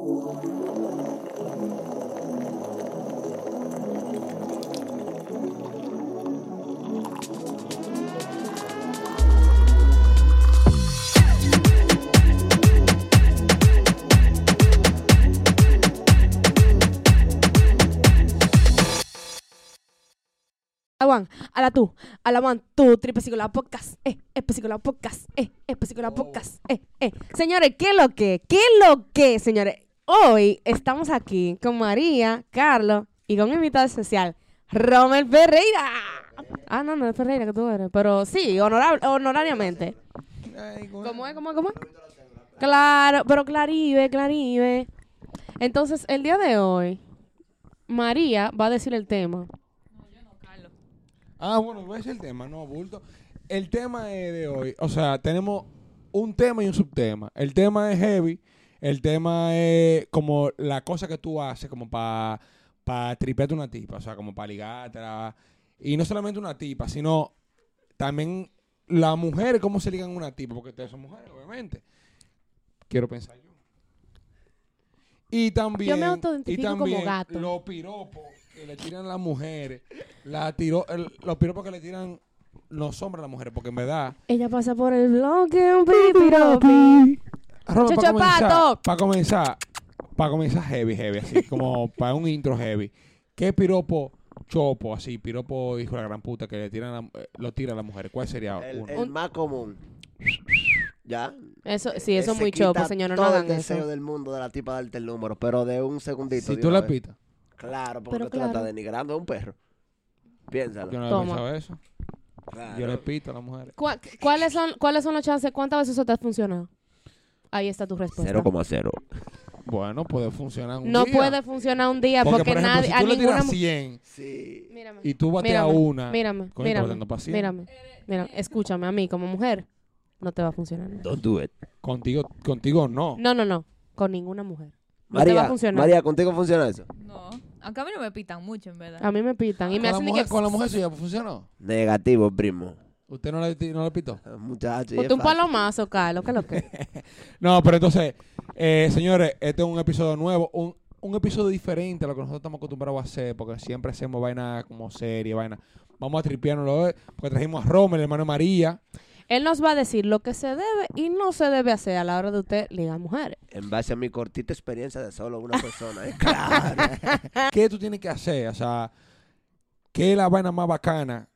A la one, a la la one, two, triple psicóloga podcast, eh, eh, psicóloga podcast, eh, eh, psicóloga podcast, eh, eh. Señores, ¿qué es lo que? ¿Qué es lo que, señores? Hoy estamos aquí con María, Carlos y con un invitado especial, Romel Ferreira. Ah, no, no es Ferreira que tú eres, pero sí, honorable, honorariamente. ¿Cómo es? ¿Cómo es? ¿Cómo es? Claro, pero Clarive, Clarive. Entonces, el día de hoy, María va a decir el tema. Ah, bueno, voy a decir el tema, no, bulto. El tema es de hoy, o sea, tenemos un tema y un subtema. El tema es heavy, el tema es como la cosa que tú haces como para pa tripearte una tipa, o sea, como para ligártela. Y no solamente una tipa, sino también las mujeres, cómo se ligan una tipa, porque ustedes son mujeres, obviamente. Quiero pensar yo. Y también, Yo me y como gato. los piropos que le tiran las mujeres, la tiro, el- los piropos que le tiran los hombres a las mujeres, porque en verdad... Ella pasa por el bloque, un pipiropi. Chacho para comenzar, Pato. para comenzar, para comenzar heavy, heavy, así, como para un intro heavy. ¿Qué piropo chopo, así, piropo hijo de la gran puta que le tiran a- eh, lo tiran a las mujeres? ¿Cuál sería El, uno? el más común. ¿Ya? Eso, sí, eso es muy chopo, señores, no todo hagan el deseo eso. del mundo de la tipa darte el número, pero de un segundito. Si de tú una le vez. pitas, Claro, porque Pero tú la estás denigrando a un perro. Piénsalo. yo no Toma. he pensado eso. Claro. Yo le pito a las mujeres. ¿Cuá- ¿Cuáles son, ¿Cuáles son las chances? ¿Cuántas veces eso te ha funcionado? Ahí está tu respuesta. 0,0. Bueno, puede funcionar un No día. puede funcionar un día porque, Porque, por ejemplo, nadie, si a tú le ninguna tiras mu- 100 Sí. Mírame, y tú bateas mírame, una, mírame, coño, mírame, mírame, mira, escúchame, a mí como mujer no te va a funcionar. Don't do it. contigo, contigo no. No, no, no, con ninguna mujer. No te va a María, funcionar. María, ¿contigo funciona eso? No, aunque a mí no me pitan mucho, en verdad. A mí me pitan y ¿Con me la, hacen mujer, que... con la mujer suya funcionó? Negativo, primo. ¿Usted no le, no le pitó? Muchacho. y Usted un palomazo, Carlos, ¿qué es lo que? No, pero entonces, eh, señores, este es un episodio nuevo, un, un episodio diferente a lo que nosotros estamos acostumbrados a hacer, porque siempre hacemos vaina como serie, vaina. Vamos a tripearnos hoy, porque trajimos a Romer, el hermano María. Él nos va a decir lo que se debe y no se debe hacer a la hora de usted ligar mujeres. En base a mi cortita experiencia de solo una persona. ¿eh? Claro. ¿Qué tú tienes que hacer? O sea, ¿qué es la vaina más bacana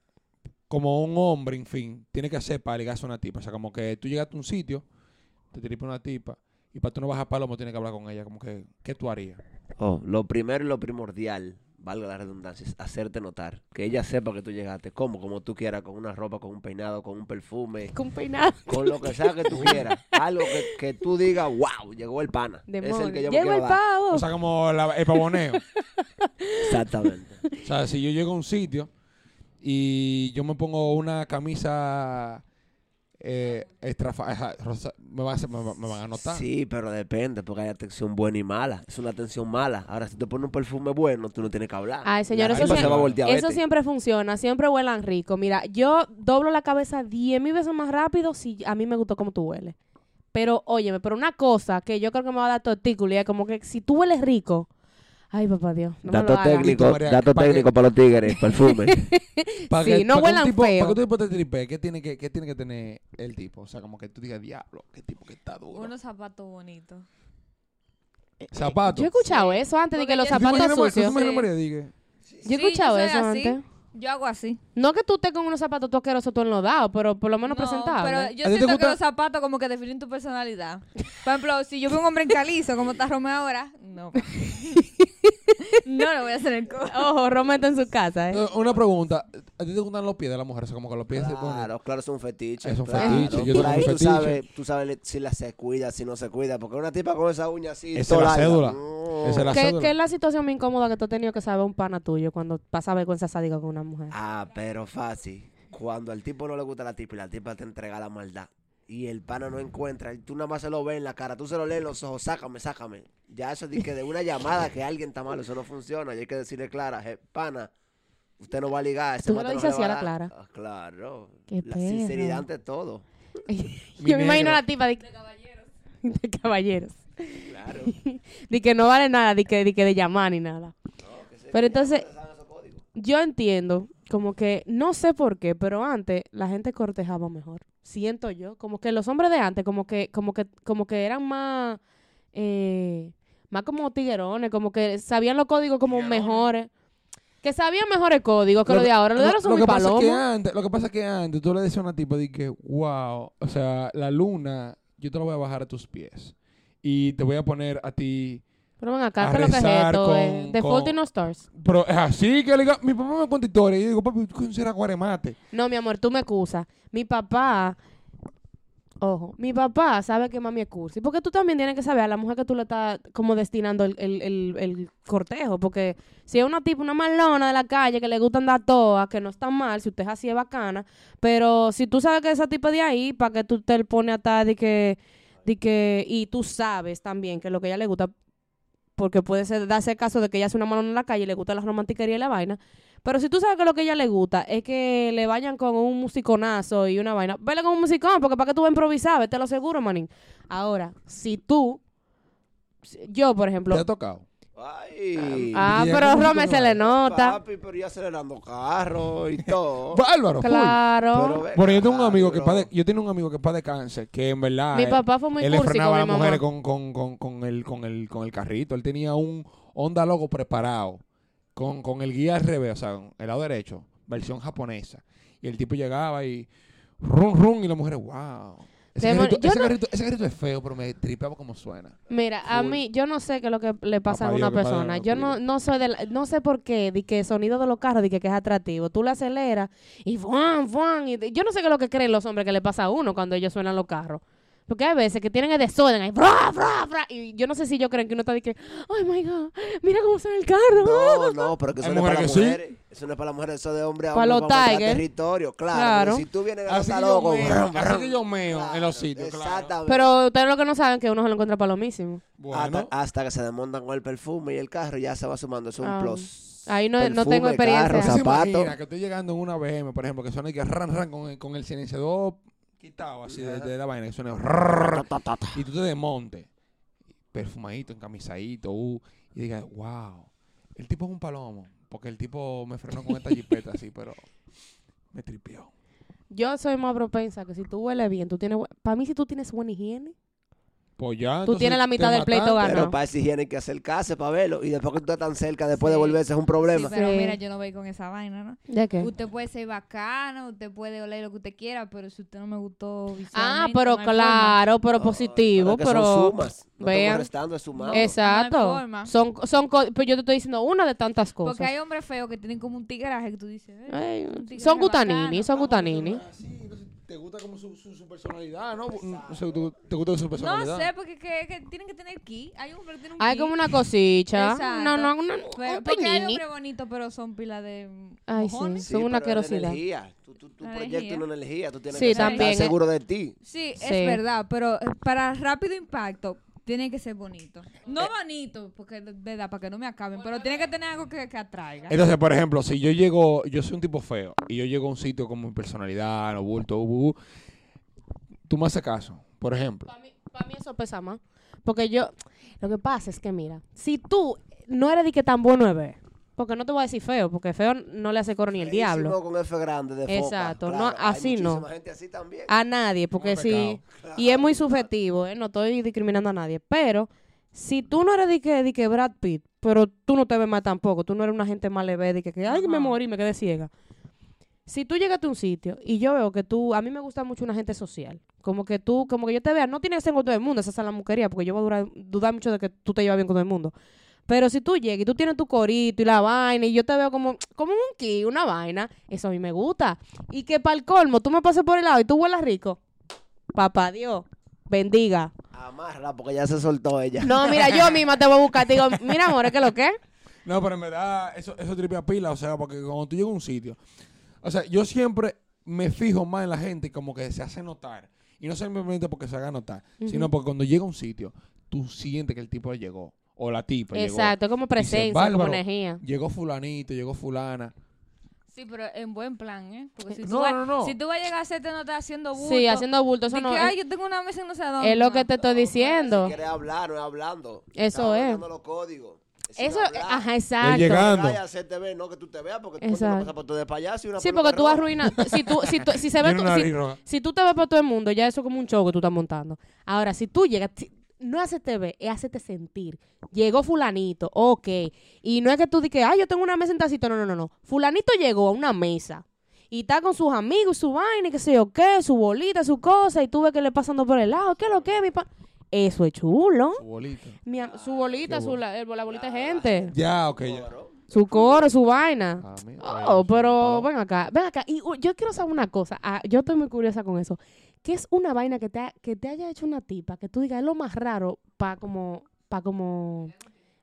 como un hombre, en fin, tiene que hacer para ligarse a una tipa? O sea, como que tú llegaste a un sitio, te tripa una tipa, y para tú no bajar palomo tienes que hablar con ella, como que, ¿qué tú harías? Oh, lo primero y lo primordial, valga la redundancia, es hacerte notar. Que ella sepa que tú llegaste. Como, como tú quieras, con una ropa, con un peinado, con un perfume, Con peinado. con lo que sea que tú quieras. Algo que, que tú digas, wow, llegó el pana. Es el que yo quiero el dar. pavo. O sea, como la- el pavoneo. Exactamente. O sea, si yo llego a un sitio y yo me pongo una camisa eh, rosa, me, va a hacer- me, va- me van a notar. Sí, pero depende, porque hay atención buena y mala. Es una atención mala. Ahora, si te pones un perfume bueno, tú no tienes que hablar. Ay, señor, eso, siempre, va a voltear a eso siempre funciona, siempre huelan rico. Mira, yo doblo la cabeza diez mil veces más rápido si a mí me gustó como tú hueles. Pero, óyeme, pero una cosa que yo creo que me va a dar tortícolis es como que si tú hueles rico, ay, papá Dios, no dato técnico, María, dato ¿para técnico para los tigres, perfume. Para Sí, no para huelan tipo, feo. Para que un tipo te tripe, ¿qué tiene que, qué tiene que tener el tipo? O sea, como que tú digas, diablo, qué tipo que está duro. Unos zapatos bonitos. Zapatos. Yo he escuchado eso antes de que los yo- ¿Tú te zapatos sucios. Sí. Yo he Sí, escuchado eso antes. Yo hago así. No que tú estés con unos zapatos tú asquerosos tú enlodado, pero por lo menos No, presentable. Pero yo ¿A ti te siento que los zapatos como que definen tu personalidad. Por ejemplo, si yo veo un hombre en calizo, como está Romeo ahora, no. no lo voy a hacer en codo. Ojo, Romete en su casa, ¿eh? Eh, Una pregunta, ¿a ti te gustan los pies de la mujer? O sea, como que los pies se ponen... Claro, claro, es un fetiche. Es un claro. fetiche, yo Por ahí un tú sabes, tú sabes si la se cuida, si no se cuida. Porque una tipa con esa uña así. Esa es la cédula. no. Esa es la ¿Qué, cédula. qué es la situación más incómoda que tú has tenido que saber un pana tuyo cuando pasa vergüenza sádica con una mujer? Ah, pero fácil. Cuando al tipo no le gusta la tipa y la tipa te entrega la maldad. Y el pana no encuentra, y tú nada más se lo ves en la cara, tú se lo lees en los ojos, sácame, sácame. Ya eso de que de una llamada que alguien está malo, eso no funciona. Y hay que decirle clara, "Je, pana, usted no va a ligar. ese Tú me lo no dices se así a la dar". clara. Ah, claro. Qué la sinceridad ante todo. Yo me imagino a la tipa de, de caballeros. Claro. de que no vale nada, de que, de que de llamar ni nada. Pero entonces, yo entiendo, como que, no sé por qué, pero antes la gente cortejaba mejor. Siento yo, como que los hombres de antes, como que, como que, como que eran más, eh, más como tiguerones, como que sabían los códigos como mejores. Que sabían mejores códigos que los de ahora. Los de ahora son lo que pasa es que antes, lo que pasa es que antes tú le decías a una tipa de que, wow, o sea, la luna, yo te la voy a bajar a tus pies. Y te voy a poner a ti. Pero ven acá, a ¿qué lo que es esto? con- eh? The Fault in Our Stars. Pero es así que le digo, mi papá me cuenta historias. Y yo digo, papi, ¿tú será guaremate? No, mi amor, tú me excusas. Mi papá, ojo, mi papá sabe que mami es cursi. Porque tú también tienes que saber a la mujer que tú le estás como destinando el, el, el, el cortejo. Porque si es una tipo, una malona de la calle que le gusta andar toa, que no está mal, si usted es así es bacana. Pero si tú sabes que esa tipo de ahí, para que tú te le pones atrás de que, de que, y tú sabes también que lo que a ella le gusta, porque puede ser, darse caso de que ella hace una malona en la calle y le gusta la romantiquería y la vaina. Pero si tú sabes que lo que ella le gusta es que le vayan con un musiconazo y una vaina, vele con un musicón, porque para que tú vas a improvisar, vete lo seguro, manín. Ahora, si tú, yo, por ejemplo, ¿Te tocado? Ay. ah, pero Rome se le nota. Papi, pero ya acelerando carro y todo. Bárbaro. Claro. Pero Bueno, yo tengo un amigo que yo tengo un amigo que para de cáncer, que en verdad Mi papá fue muy él le cursi frenaba con a las mujeres con, con, con, con el, con, el, con el carrito. Él tenía un Honda Logo preparado con, con el guía al revés, o sea, el lado derecho, versión japonesa. Y el tipo llegaba y rum, rum, y la mujer, wow. Ese, Demon- carrito, yo ese, no- carrito, ese carrito es feo, pero me tripeaba como suena. Mira, a mí, yo no sé qué es lo que le pasa Papá a una Dios, persona. Yo no, no soy de la- no sé por qué, de que el sonido de los carros, de que, que es atractivo. Tú le aceleras y fuan, fuan. Y yo no sé qué es lo que creen los hombres que le pasa a uno cuando ellos suenan los carros. Porque hay veces que tienen el desorden ahí, fra, fra, fra, y yo no sé si yo creen que uno está de que, oh my god, mira cómo suena el carro. No, no, pero que eso no es para mujeres las que sí. mujeres. Eso no es para las mujeres, eso es de hombre a Para hombre. los para Tiger. territorio, claro. Claro. Si tú vienes a yo loco. meo, así que yo meo en los sitios, claro. Exactamente. Pero ustedes lo que no saben es que uno se lo encuentra palomísimo. Bueno, hasta, hasta que se desmontan con el perfume y el carro ya se va sumando. Es un Ah, plus. Ahí no, no Perfume, tengo experiencia. carro, ¿Usted se zapato. imagina que estoy llegando en una BM, por ejemplo, que suena y que ran, ran con el, con el silenciador quitado así de, de la vaina, que suena y tú te desmontes, perfumadito, encamisadito, uh, y digas, wow, el tipo es un palomo, porque el tipo me frenó con esta jipeta así, pero me tripió. Yo soy más propensa que si tú hueles bien, tú tienes... Para mí, si tú tienes buena higiene, Pues ya, Tú entonces tienes la te mitad del pleito mataste. ganado. Pero para higiene hay que acercarse para verlo. Y después que tú estás tan cerca, después de Sí. volverse es un problema. Sí, pero Sí. mira, yo no voy con esa vaina, ¿no? ¿de qué? Usted puede ser bacano, usted puede oler lo que usted quiera, pero si usted no me gustó Ah, visualmente, pero no hay forma. claro, pero No, positivo, que son pero... sumas. No vean. estamos restando, es sumando. Exacto. No hay forma. son, son co- pues yo te estoy diciendo una de tantas cosas. Porque hay hombres feos que tienen como un tigreaje que tú dices, eh, Ay, un tigreaje son bacano. gutanini, son gutanini. Ah, sí, te gusta como su, su, su personalidad, ¿no? No sé, ¿tú- ¿Te gusta su No personalidad? sé, porque que, que tienen que tener ki. Hay hombres que tienen un Hay ki. como una cosita. Exacto. No, no, una, Pero- un porque hay peñini. hombres bonitos, pero son pila de Ay, sí. mojones. son una pero la asquerosidad. energía. Tú, tú, tú La proyectas energía. una energía. Tú tienes Sí, que estar también, seguro de ti. Sí, Sí. es verdad, pero eh, para rápido impacto tiene que ser bonito. No Eh. bonito, porque verdad, para que no me acaben, pero tiene que tener algo que, que atraiga. Entonces, por ejemplo, si yo llego, yo soy un tipo feo y yo llego a un sitio como mi personalidad, no bulto, uh, uh, uh, tú me haces caso, por ejemplo. Para mí, pa' mí eso pesa más. Porque yo, lo que pasa es que mira, si tú no eres de que tan bueno es ver, porque no te voy a decir feo, porque feo no le hace coro ni el Feísimo diablo. con F grande de foca. Exacto, no, hay así no. muchísima gente así también. A nadie, porque pecado. Y es muy subjetivo, ¿eh? No estoy discriminando a nadie. Pero si tú no eres de que, de que Brad Pitt, pero tú no te ves mal tampoco, tú no eres una gente mal leve, de que, que ay, me morí, me quedé ciega. Si tú llegas a un sitio y yo veo que tú, a mí me gusta mucho una gente social, como que tú, como que yo te vea, no tienes que ser con todo el mundo, esa es la muquería, porque yo voy a durar- dudar mucho de que tú te llevas bien con todo el mundo. Pero si tú llegas y tú tienes tu corito y la vaina y yo te veo como, como un ki, una vaina, eso a mí me gusta. Y que para el colmo tú me pases por el lado y tú huelas rico. Papá Dios, bendiga. Amárrala porque ya se soltó ella. No, mira, yo misma te voy a buscar. Te digo, mira, amor, ¿qué es lo que? No, pero en verdad, eso, eso tripea pila, o sea, porque cuando tú llegas a un sitio, o sea, yo siempre me fijo más en la gente como que se hace notar. Y no simplemente porque se haga notar, sino porque cuando llega a un sitio, tú sientes que el tipo llegó. O la tipa llegó. Exacto, es como Dice, presencia, como "Bárbaro, energía. Llegó fulanito, llegó fulana. Sí, pero en buen plan, ¿eh? Porque si tú, No, vas, no, no. Si tú vas a llegar a hacerte no estás haciendo bulto. Sí, haciendo bulto, eso no que, es- ay, yo tengo una mesa en no sé dónde. Es lo que te estoy diciendo. Si quieres hablar, no es hablando. Eso es. los códigos. Eso, hablar. ajá, exacto. llegando. Vaya a hacerte ver, no que tú te veas, porque tú Exacto. no pasas por todo de payaso y una Sí, porque tú arruinas. Si, tú, si, tú- si se ve una si- si tú te ves por todo el mundo, ya eso es como un show que tú estás montando. Ahora, si tú llegas, si- no es hacerte ver, es hacerte sentir. Llegó fulanito, ok. Y no es que tú digas, ay, yo tengo una mesa en tacito. No, no, no, no. Fulanito llegó a una mesa y está con sus amigos, su vaina, y qué sé yo qué, su bolita, su cosa, y tú ves que le pasando por el lado. ¿Qué es lo que, mi pa? Eso es chulo. Su bolita. Mi am- su bolita, su, la, el- la bolita de gente. Ya, ok, ya. Su coro, su vaina. Ah, mira, Oh, bueno, pero ven acá, ven acá. Y uh, yo quiero saber una cosa. Ah, yo estoy muy curiosa con eso. ¿Qué es una vaina que te, ha- que te haya hecho una tipa que tú digas es lo más raro para como, para como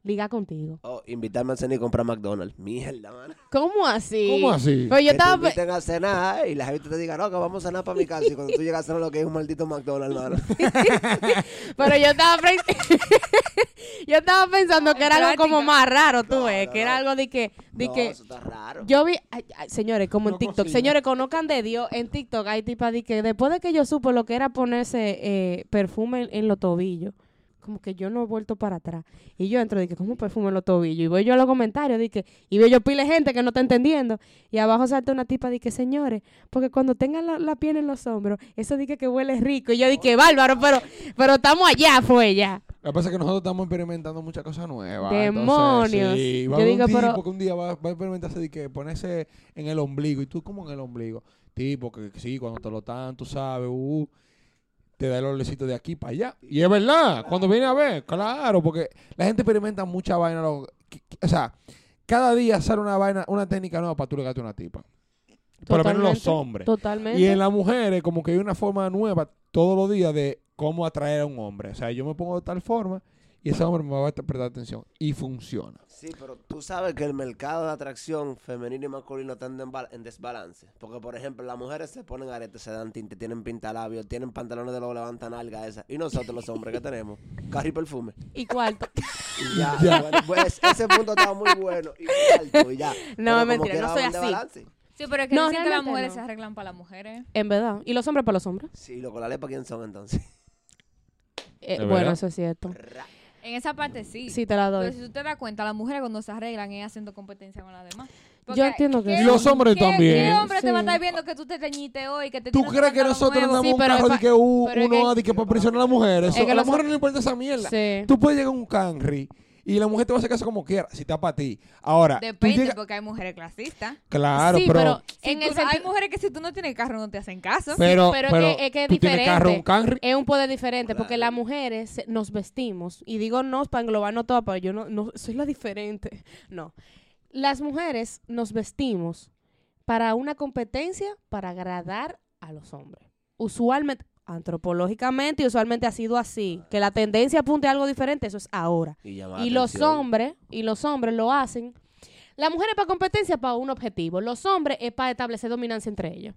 ligar contigo? Oh, invitarme a cenar y comprar McDonald's. Mierda, man. ¿Cómo así? ¿Cómo así? Pero yo que te estaba... pe- inviten a cenar y la gente te diga, no, que vamos a cenar para mi casa. Y cuando tú llegas a cenar lo que es un maldito McDonald's, mano. Pero yo estaba... yo estaba pensando que era algo como más raro, tú No, ves. no, que era algo de que... De no, que eso está raro. Yo vi, ay, ay, señores, como en No TikTok, cocina. señores, conozcan de Dios, en TikTok hay tipas de que después de que yo supe lo que era ponerse eh, perfume en, en los tobillos, como que yo no he vuelto para atrás. Y yo entro que, ¿cómo perfume los tobillos? Y voy yo a los comentarios, que, y veo yo pile gente que no está entendiendo. Y abajo salta una tipa que, señores, porque cuando tengan la, la piel en los hombros, eso dice que huele rico. Y yo dije, bárbaro, pero, pero estamos allá, fue ya. Lo que pasa es que nosotros estamos experimentando muchas cosas nuevas. Demonios. Entonces, sí, va Yo a haber digo, un pero- tipo que un día va, va a experimentarse de que ponerse en el ombligo. ¿Y tú cómo en el ombligo? Tipo que sí, cuando te lo están, tú sabes, uh, te da el olecito de aquí para allá. Y es verdad, cuando viene a ver, claro, porque la gente experimenta mucha vaina. lo- o sea, cada día sale una vaina, una técnica nueva para tú ligarte a una tipa. Por lo menos los hombres. Totalmente. Y en las mujeres, como que hay una forma nueva todos los días de cómo atraer a un hombre. O sea, yo me pongo de tal forma y ese hombre me va a prestar atención. Y funciona. Sí, pero tú sabes que el mercado de atracción femenino y masculino está en, desbal- en desbalance. Porque, por ejemplo, las mujeres se ponen aretes, se dan tinte, tienen pintalabios, tienen pantalones de lo levantan alga esa. Y nosotros los hombres, ¿qué tenemos? Carro y perfume. Y cuarto. Y ya, Ya. bueno, pues ese punto estaba muy bueno. Y alto, y ya. No, Pero mentira, no soy así. Sí, pero es que No, dicen que las mujeres no. se arreglan para las mujeres. En verdad. ¿Y los hombres para los hombres? Sí, loco, la lepa, ¿quién son entonces? Eh, ¿De bueno, verdad? eso es cierto. Ra- En esa parte sí. Sí, te la Pero doy. si tú te das cuenta, las mujeres cuando se arreglan es haciendo competencia con las demás. Yo entiendo que ¿qué- sí. Y los hombres qué- también. ¿Qué hombre te va a estar viendo que tú te teñiste hoy? Que te ¿Tú tienes crees que pantalón nosotros nuevo? andamos Sí, un pero carro de pa- que uh, pero es uno que- de que para presionar a las mujeres? Es Eso, que a las los- mujeres no le importa esa mierda. Sí. Tú puedes llegar a un canry y la mujer te va a hacer caso como quiera, si está para ti. Ahora, Depende, llegas- porque hay mujeres clasistas. Claro, Sí, pero, pero Si en el hay mujeres que si tú no tienes carro no te hacen caso. pero, pero es que- es que es tú tienes carro, un diferente. canry. Es un poder diferente, porque las mujeres nos vestimos, y digo no para englobarnos todas, pero yo no, no soy la diferente. No. Las mujeres nos vestimos para una competencia para agradar a los hombres. Usualmente, antropológicamente y usualmente ha sido así. Que la tendencia apunte a algo diferente, eso es ahora. Y, los hombres, y los hombres lo hacen. La mujer es para competencia para un objetivo. Los hombres es para establecer dominancia entre ellos.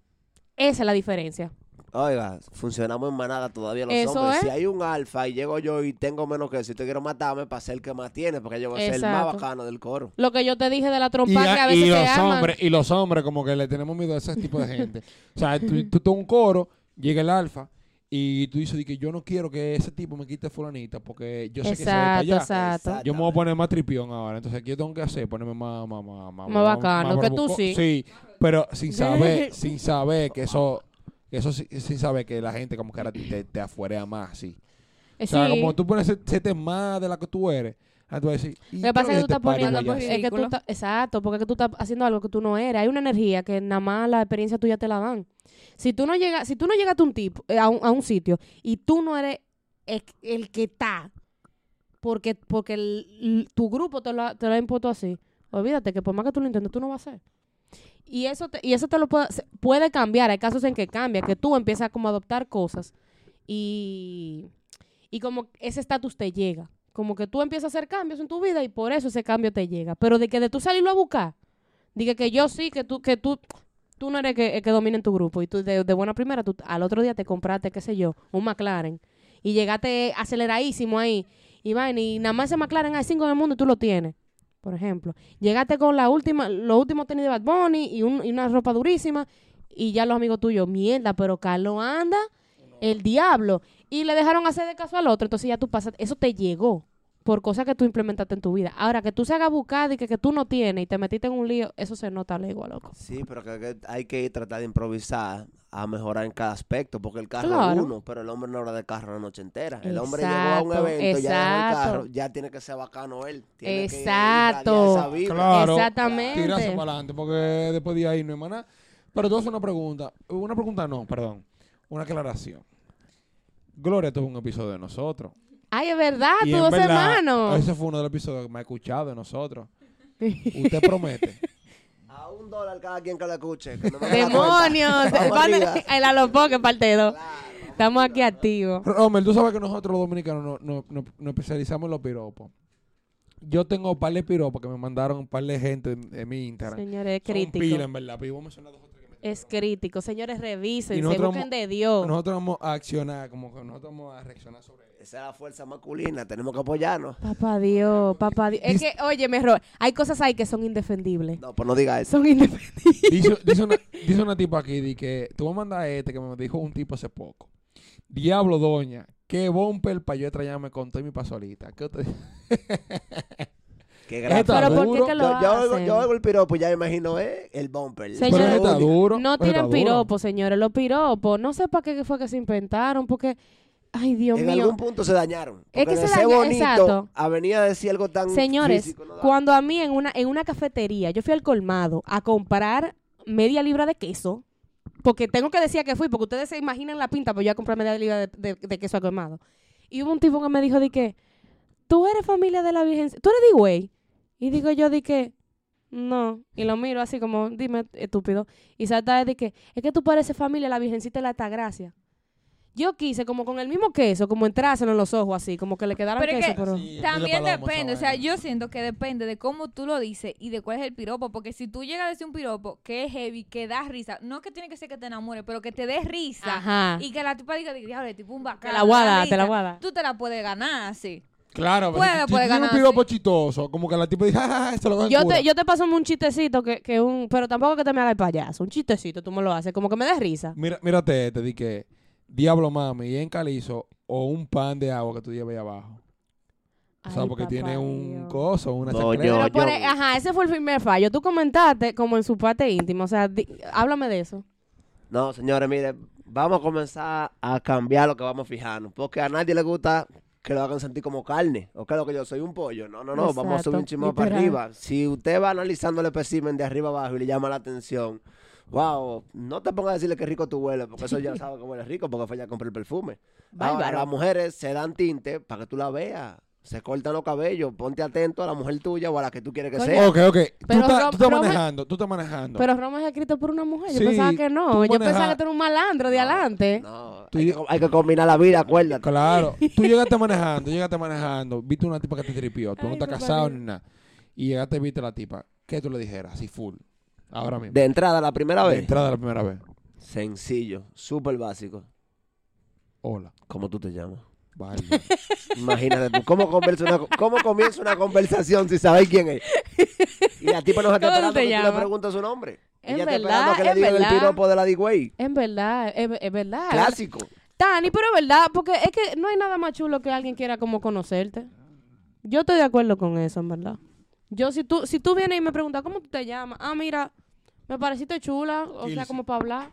Esa es la diferencia. Oiga, funcionamos en manada todavía los Eso hombres. es. Si hay un alfa y llego yo y tengo menos que y te quiero matarme para ser el que más tiene, porque yo voy a ser el más bacano del coro. Lo que yo te dije de la Y, trompa que a veces y los hombres, y los hombres como que le tenemos miedo a ese tipo de gente. o sea, tú, tú tomas un coro, llega el alfa y tú dices di que yo no quiero que ese tipo me quite fulanita porque yo sé que se va Exacto, allá. exacto. Yo me voy a poner más tripión ahora. Entonces, ¿qué yo tengo que hacer? Ponerme más... Más, más, más, Más bacano, que tú sí. Sí, pero sin saber, sin saber que eso... que Eso sí- sin saber que la gente como que ahora te, te afuera más así. Eh, O sea, sí. como tú pones sete más de la que tú eres, ah, tú vas a decir... ¿y Lo que pasa es que tú estás poniendo, pues, es que tú exacto, porque es que tú estás haciendo algo que tú no eres. Hay una energía que nada más la experiencia tuya te la dan. Si tú no llegas, si tú no llegas a un tipo, eh, a un, a un sitio y tú no eres el, que está, porque, porque tu grupo te lo, te lo ha impuesto así, olvídate que por más que tú lo intentes, tú no vas a hacer. Y eso te, y eso te lo puede cambiar. Hay casos en que cambia, que tú empiezas como a adoptar cosas y, y como ese estatus te llega. Como que tú empiezas a hacer cambios en tu vida y por eso ese cambio te llega. Pero de que de tú salirlo a buscar, diga que yo sí, que tú, que tú, tú no eres que, el que domina en tu grupo y tú de, de buena primera, tú al otro día te compraste, qué sé yo, un McLaren y llegaste aceleradísimo ahí y vaina, y nada más ese McLaren hay cinco en el mundo y tú lo tienes. por ejemplo. Llegaste con la última, los últimos tenis de Bad Bunny y, y una ropa durísima y ya los amigos tuyos, mierda, pero Carlos anda el diablo. Y le dejaron hacer de caso al otro, entonces ya tú pasas, eso te llegó por cosas que tú implementaste en tu vida. Ahora, que tú se hagas buscar y que, que tú no tienes y te metiste en un lío, eso se nota legua, loco. Sí, pero que, que hay que ir tratar de improvisar a mejorar en cada aspecto, porque el carro Claro. es uno, pero el hombre no habla de carro la noche entera. El hombre llegó a un Exacto, evento, ya dejó el exacto. carro, ya tiene que ser bacano él. Tiene Exacto. esa. Claro. Exactamente. Tirarse para adelante, porque después de ahí no nada. Pero tú haces una pregunta. Una pregunta no, perdón. Una aclaración. Gloria tuvo un episodio de nosotros. Ay, es verdad, Y tuvo en verdad, hermano. Ese fue uno de los episodios que me ha escuchado de nosotros. Usted promete. A un dólar cada quien que lo escuche. que no me. Demonios, el alopoque parte 2. Claro. Estamos aquí activos. Romer, tú sabes que nosotros los dominicanos no- no- no- nos especializamos en los piropos. Yo tengo un par de piropos que me mandaron un par de gente en, en mi Instagram. Señores, es Son crítico. pila, en verdad. pero yo voy a mencionar dos o tres que me- Es crítico. Señores, revisen, Y se nosotros busquen vamos- de Dios. Nosotros vamos a accionar, como que nosotros vamos a reaccionar sobre eso. Esa es la fuerza masculina, tenemos que apoyarnos. Papá Dios, papá Dios. Es que, oye, error. Hay cosas ahí que son indefendibles. No, pues no diga eso. Son indefendibles. Dice, dice una, dice una tipa aquí di que tú vas a mandar a este que me dijo un tipo hace poco. Diablo, doña, qué bumper para yo extrañarme con todo mi pasolita. ¿Qué usted Qué Esto gracia. está Pero ¿por qué duro. que lo Yo, yo oigo, hacen? yo oigo el piropo y ya me imagino, ¿eh? El bumper. Señores, Pero está duro. No duro. piropos, señores. Los piropos. No sé para qué fue que se inventaron, porque... Ay, Dios en mío. algún punto se dañaron. Es que se daña- bonito exacto. a venir a decir algo tan Señores, físico, no da. cuando a mí en una, en una cafetería, yo fui al colmado a comprar media libra de queso, porque tengo que decir que fui, porque ustedes se imaginan la pinta, pues yo a comprar media libra de, de- de queso al colmado. Y hubo un tipo que me dijo, de que, tú eres familia de la Virgen, tú eres de güey. Y digo yo, de que, no. Y lo miro así como, dime, estúpido. Y salta de que, es que tú pareces familia de la Virgencita de la Altagracia. Yo quise, como con el mismo queso, como entrárselo en los ojos así, como que le Pero es queso, que pero... Sí, También depende, o sea, yo siento que depende de cómo tú lo dices y de cuál es el piropo, porque si tú llegas a decir un piropo que es heavy, que da risa, no que tiene que ser que te enamore, pero que te dé risa Ajá. y que la tipa diga, diablo, tipo un bacán. Te la voy a da dar, te la risa", voy a dar. Tú te la puedes ganar así. Claro, pero Puede, si- tiene un ganar, piropo sí. chistoso, como que la tipa dice, ah, esto lo voy a Yo te, yo te paso un chistecito que, que un, pero tampoco que te me haga el payaso, un chistecito, tú me lo haces, como que me des risa. Mira, mírate este, di que diablo mami, y en calizo o un pan de agua que tú lleves ahí abajo. O sea, Ay, porque papá tiene un Dios. coso, una No, chancleta. yo- Pero por yo- e- ajá, ese fue el primer fallo. Tú comentaste como en su parte íntima, o sea, di- háblame de eso. No, señores, mire, vamos a comenzar a cambiar lo que vamos fijando. Porque a nadie le gusta que lo hagan sentir como carne. O que lo que yo soy un pollo. No, no, no, vamos a subir un Exacto, chismo para literal. arriba. Si usted va analizando el espécimen de arriba abajo y le llama la atención, wow, no te pongas a decirle que rico tu huele, porque eso ya sabe que huele rico, porque fue ya a comprar el perfume. Ahora, las mujeres se dan tinte para que tú la veas. Se cortan los cabellos, ponte atento a la mujer tuya o a la que tú quieres que Coño, sea. Ok, ok. Tú estás, Rom- tú estás Roma- manejando, tú estás manejando. Pero Roma es escrito por una mujer. Yo Sí, pensaba que no. tú Yo pensaba que tú eres un malandro de adelante. No, Tú hay, que, hay que combinar la vida, acuérdate. Claro. Tú llegaste manejando, llegaste manejando, viste una tipa que te tripió, tú Ay, no estás papá casado Dios. ni nada. Y llegaste y viste a la tipa. ¿Qué tú le dijeras? Así full. Ahora mismo. De entrada, la primera De vez. entrada la primera vez. Sencillo, súper básico. Hola. ¿Cómo tú te llamas? Vale. Imagínate tú, ¿cómo, conversa una, ¿cómo comienza una conversación si sabéis quién es? Y la tipa nos está ¿Cómo tú esperando te que tú le llamas? preguntes su nombre. Es Ella está verdad, esperando que le es digan el verdad. piropo de la D-Way. En verdad, es, es verdad. Clásico. Tani, pero es verdad, porque es que no hay nada más chulo que alguien quiera como conocerte. Yo estoy de acuerdo con eso, en verdad. Yo, si tú, si tú vienes y me preguntas, ¿cómo tú te llamas? Ah, mira, me pareciste chula, o sea, como para hablar.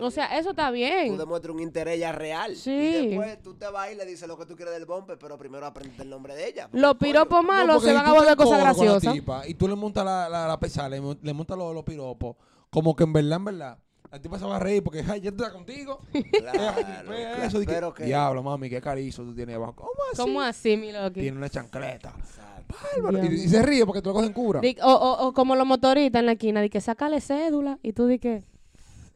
O sea, eso está Tú bien. demuestras un interés ya real. Sí. Y después tú te vas y le dices lo que tú quieres del bumper, pero primero aprendes el nombre de ella. Los piropos malos se si van tú a volver cosas graciosas. tipa y tú le montas la, la, la pesada, le, le montas los, los piropos, como que en verdad, en verdad, la tipa se va a reír porque, ay, ya está contigo. Claro, Ella claro. eso, que, Pero que- Diablo, mami, qué carizo tú tienes abajo. ¿Cómo así? ¿Cómo así, mi loqui? Tiene una chancleta. Exacto. Bárbaro. Y, se ríe porque tú lo coges en cura. Di- o, o, o como los motoristas en la esquina, de que sácale cédula y tú di que,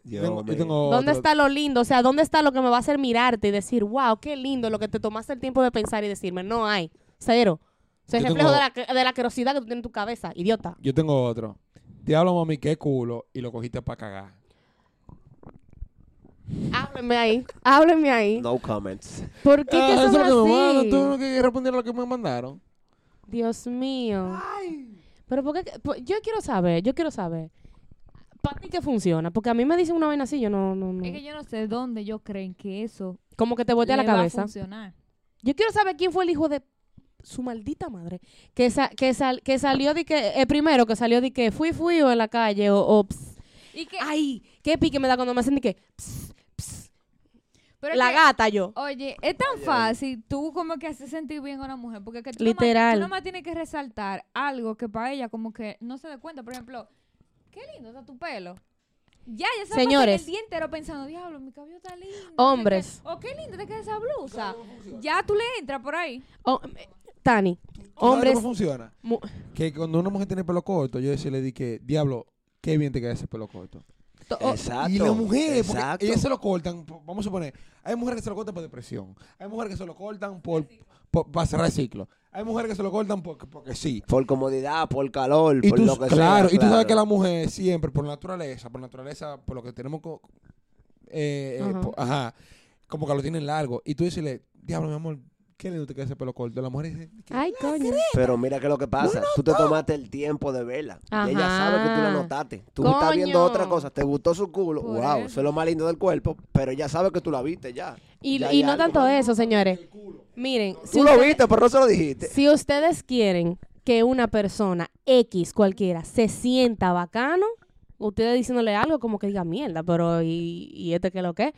Yo tengo, tengo ¿dónde otro- está lo lindo? O sea, ¿dónde está lo que me va a hacer mirarte y decir, wow, qué lindo lo que te tomaste el tiempo de pensar y decirme? No hay. Cero. O sea, el Yo reflejo tengo- de, la, de la asquerosidad que tú tienes en tu cabeza, idiota. Yo tengo otro. Diablo, mami, qué culo. Y lo cogiste para cagar. Háblenme ahí, háblenme ahí. No comments. ¿Por qué Ah, que eso son es lo que me? Tú no quieres responder a lo que me mandaron. Dios mío. Pero porque yo quiero saber, yo quiero saber. ¿Para ti qué funciona? Porque a mí me dicen una vaina así, yo no, no, no. Es que yo no sé dónde ellos creen que eso Como que te voltea la le va a cabeza. funcionar. Yo quiero saber quién fue el hijo de su maldita madre que sa- que, sal- que salió de que el primero que salió de que fui fui o en la calle o, o ps. Y que, ay qué pique me da cuando me hacen de que ps, ps. Pero es la que, gata yo Oye, es tan fácil tú como que haces sentir bien a una mujer, porque que tú Literal. Nomás, tú nomás tienes que resaltar algo que para ella como que no se dé cuenta. Por ejemplo, qué lindo está tu pelo. Ya, ya se Señores. el día entero pensando, diablo, mi cabello está lindo. Hombres. qué. O qué lindo te queda esa blusa. Ya tú le entras por ahí. Oh, eh, Tani ¿Tú sabes hombres cómo funciona? mu- Que cuando una mujer tiene pelo corto, yo decirle di que, diablo, qué bien te queda ese pelo corto. To- oh, Exacto. Y las mujeres, porque ellas se lo cortan, vamos a suponer, hay mujeres que se lo cortan por depresión, hay mujeres que se lo cortan por, por- para cerrar el ciclo, hay mujeres que se lo cortan porque, porque sí. Por comodidad, por calor, Y por tú, lo que claro, sea. y tú sabes claro. que la mujer siempre, por naturaleza, por naturaleza, por lo que tenemos, co- eh, eh, Ajá. como que lo tienen largo. Y tú decirle, diablo, mi amor, qué lindo te queda ese pelo corto. La mujer dice, "¿Qué?". ay coño Pero mira que lo que pasa. Tú te tomaste el tiempo de verla. Y ella sabe que tú la notaste. Tú estás viendo otra cosa. Te gustó su culo. Por wow, eso. eso es lo más lindo del cuerpo. Pero ella sabe que tú la viste ya. y, Ya y hay no tanto más. eso señores miren si Tú lo viste, pero no se lo dijiste. Si ustedes quieren que una persona X cualquiera se sienta bacano, ustedes diciéndole algo como que diga mierda, pero ¿y, y este qué es lo que? es?",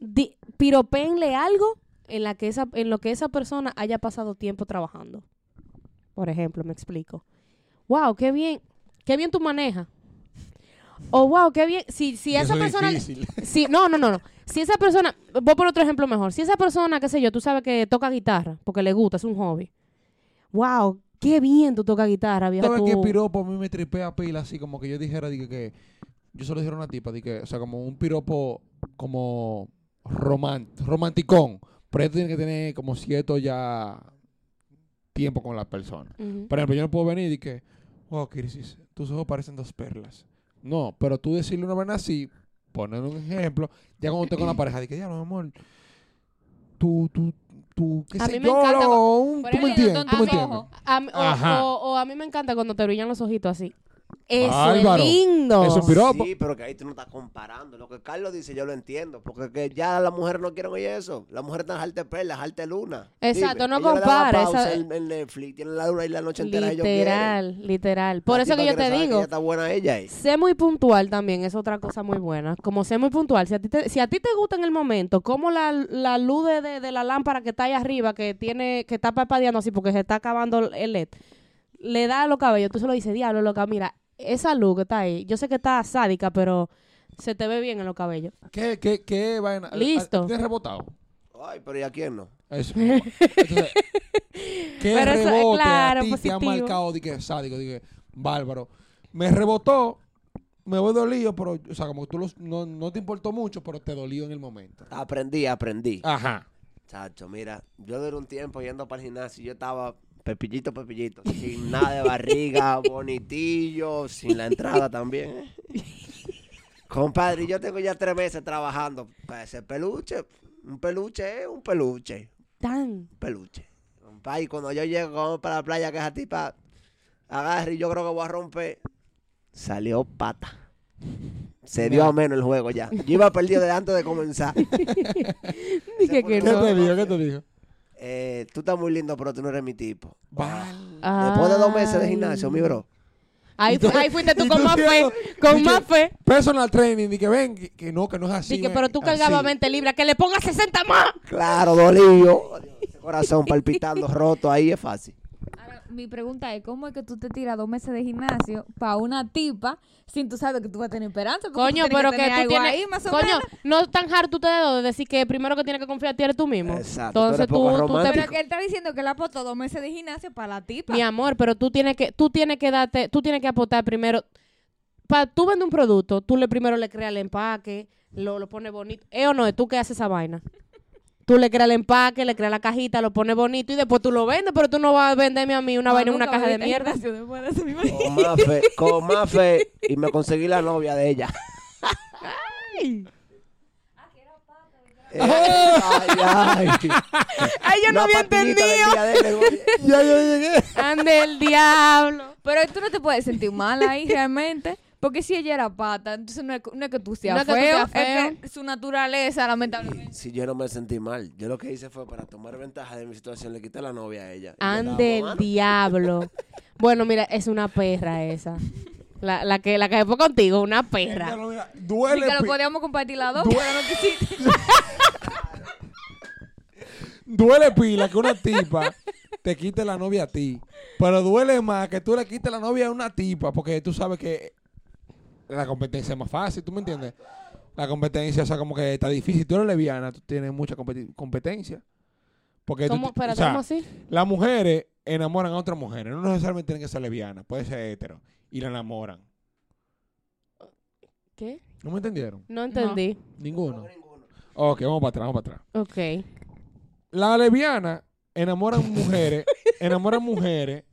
Di, piropéenle algo en, la que esa, en lo que esa persona haya pasado tiempo trabajando. Por ejemplo, me explico. Wow, qué bien, qué bien tú manejas. O wow, qué bien. Si, si esa es persona. difícil. Si, no, no, no, no. Si esa persona, voy por otro ejemplo mejor. Si esa persona, qué sé yo, tú sabes que toca guitarra porque le gusta, es un hobby. Wow, qué bien tú tocas guitarra, vieja. ¿Sabes qué piropo a mí me tripea pila así? Como que yo dijera, dije que yo solo dijera a una tipa, dije, o sea, como un piropo como romanticón. Pero esto tiene que tener como cierto ya tiempo con la persona. Por ejemplo, yo no puedo venir y que, oh, Crisis, tus ojos parecen dos perlas. No, pero tú decirle una vaina así, poner un ejemplo, ya cuando esté con la pareja, dije, ya, mi amor, tú, tú, tú, qué A sé mí me yo, encanta lo- un- tú me entiendes, tú me tus entiendes. ojos. A mí- o, Ajá. o- o a mí me encanta cuando te brillan los ojitos así. Eso es lindo. Es un piropo. Sí, pero que ahí tú no estás comparando. Lo que Carlos dice, yo lo entiendo. Porque que ya las mujeres no quieren oír eso. Las mujeres están arte perlas, arte luna. Exacto, no pausa esa- en, en Netflix, tienen la luna y la noche entera ellos. Literal, literal. Por La eso que yo te digo, está buena ella. eh. sé muy puntual también es otra cosa muy buena. Como sé muy puntual, si a ti te, si a ti te gusta en el momento, como la, la luz de, de- de la lámpara que está ahí arriba, que tiene que está parpadeando así porque se está acabando el LED, le da a los cabellos, tú se lo dices, diablo, loca, mira, esa luz que está ahí, yo sé que está sádica, pero se te ve bien en los cabellos. ¿Qué, qué, qué vaina? Listo. ¿Tienes rebotado? Ay, pero ¿y a quién no? Eso. Entonces, ¿Qué Pero eso, rebote claro, a ti te ha positivo. marcado? Dije, sádico, dije, bárbaro. Me rebotó, me voy dolido, pero, o sea, como tú los- no, no te importó mucho, pero te dolió en el momento. Aprendí, aprendí. Ajá. Chacho, mira, yo duré un tiempo yendo para el gimnasio y yo estaba pepillito, pepillito, sin nada de barriga, bonitillo, sin la entrada también. ¿eh? Compadre, yo tengo ya tres meses trabajando para ese peluche. Un peluche es un peluche, Tan. un peluche. Compadre, y cuando yo llego para la playa, que esa tipa agarre y yo creo que voy a romper, salió pata. Se dio a menos el juego ya. Yo iba perdido de antes de comenzar. Dije que ¿Qué te dijo? ¿Qué te dijo? Eh, tú estás muy lindo, pero tú no eres mi tipo. Val. Después de dos meses de gimnasio, mi bro. Ahí, Y tú- ahí fuiste tú con tú más fe, con más que- fe. Personal training, y que ven, que, que no, que no es así. Ven, pero tú cargabas así. 20 libras, que le ponga 60 más. Claro, dolido. Ese corazón palpitando, roto, ahí es fácil. Mi pregunta es, ¿cómo es que tú te tiras dos meses de gimnasio para una tipa sin tú saber que tú vas a tener esperanza? Coño, tú pero que, tú tienes. ahí, más o coño, menos. no tan harto te dedo de decir que primero que tienes que confiar en ti eres tú mismo. Exacto, tú Entonces tú, tú te. romántico. Pero que él está diciendo que él apostó dos meses de gimnasio para la tipa. Mi amor, pero tú tienes que, tú tienes que darte, tú tienes que aportar primero. Para tú vender un producto, tú le primero le creas el empaque, lo, lo pones bonito. ¿Eh o no? ¿Es tú que haces esa vaina? Tú le creas el empaque, le creas la cajita, lo pones bonito y después tú lo vendes, pero tú no vas a venderme a mí una No, vaina en una caja de mierda. Con más fe, con más fe. Y me conseguí la novia de ella. Eh, ay, ay. Ay, yo no había entendido. él. Ya yo llegué. Ande el diablo. Pero tú no te puedes sentir mal ahí realmente. Porque si ella era pata, entonces no es, no es que tú seas No es que tú feo, seas feo. es que su naturaleza, lamentablemente. Si yo no me sentí mal, yo lo que hice fue para tomar ventaja de mi situación, le quité la novia a ella. Ande el diablo. Bueno, mira, es una perra esa. La, la que la que fue contigo, una perra. Mira, Y Duele. que lo podíamos compartir las dos, Duele. Duele pila que una tipa te quite la novia a ti. Pero duele más que tú le quites la novia a una tipa porque tú sabes que la competencia es más fácil, ¿tú me entiendes? La competencia, o sea, como que está difícil. Tú eres lesbiana, tú tienes mucha competi- competencia. Porque tú ¿Cómo, ti- espérate, o sea, ¿cómo así? las mujeres enamoran a otras mujeres. No necesariamente tienen que ser lesbianas, puede ser hetero. Y la enamoran. ¿Qué? ¿No me entendieron? No entendí. Ninguno. Ok, vamos para atrás, vamos para atrás. Ok. La lesbiana enamoran mujeres, enamoran mujeres